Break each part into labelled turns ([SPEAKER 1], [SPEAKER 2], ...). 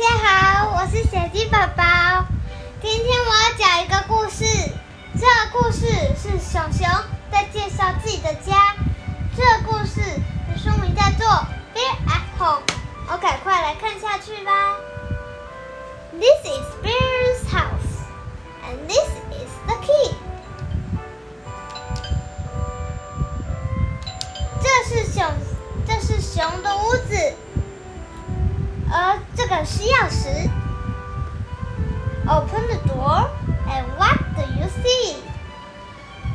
[SPEAKER 1] 大家好，我是小鸡宝宝。今天我要讲一个故事，这个故事是熊熊在介绍自己的家。这个故事的书名叫做《Bear at Home》，我赶快来看下去吧。This is Bear's house, and this is the key. 这是熊，这是熊的屋子，而这个是钥匙。Open the door, and what do you see?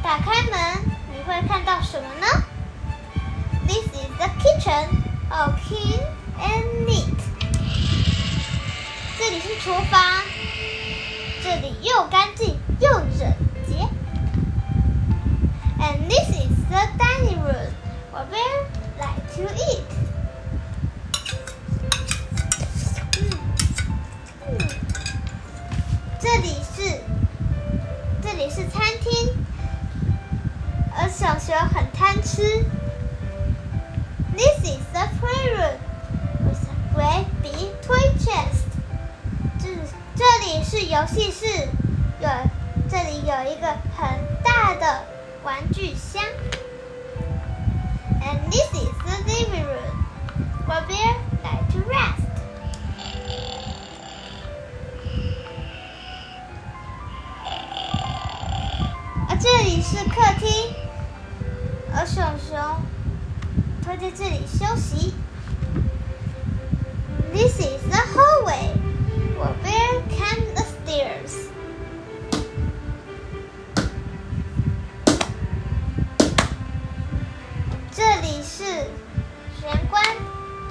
[SPEAKER 1] 打开门，你会看到什么呢？This is the kitchen, all clean and neat. 这里是厨房，这里又干净里是餐厅，而小熊很贪吃。This is the playroom with a great big toy chest. 这这里是游戏室，有这里有一个很大的玩具箱。是客厅，而熊熊会在这里休息。This is the hallway where bear climbs the stairs. 这里是玄关，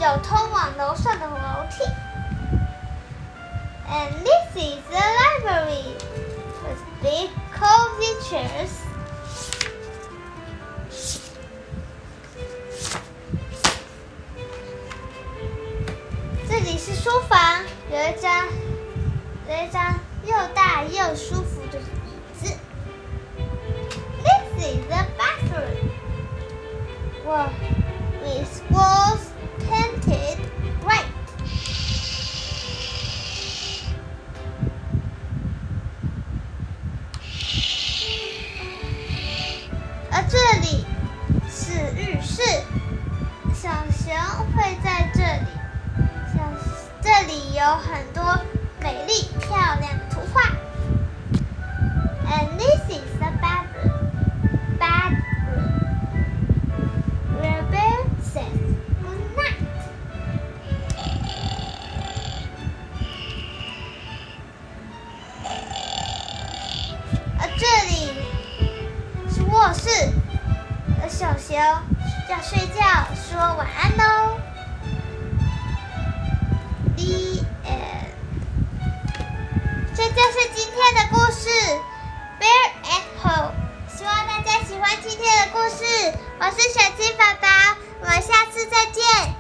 [SPEAKER 1] 有通往楼上的楼梯。And this is the library 最舒服的椅子。This is the bathroom. Wow, this walls painted white. 而这里是浴室，小熊会在这里。小这里有很多。是，小熊要睡觉，说晚安喽。The end。这就是今天的故事，Bear at Home。希望大家喜欢今天的故事。我是小鸡宝宝，我们下次再见。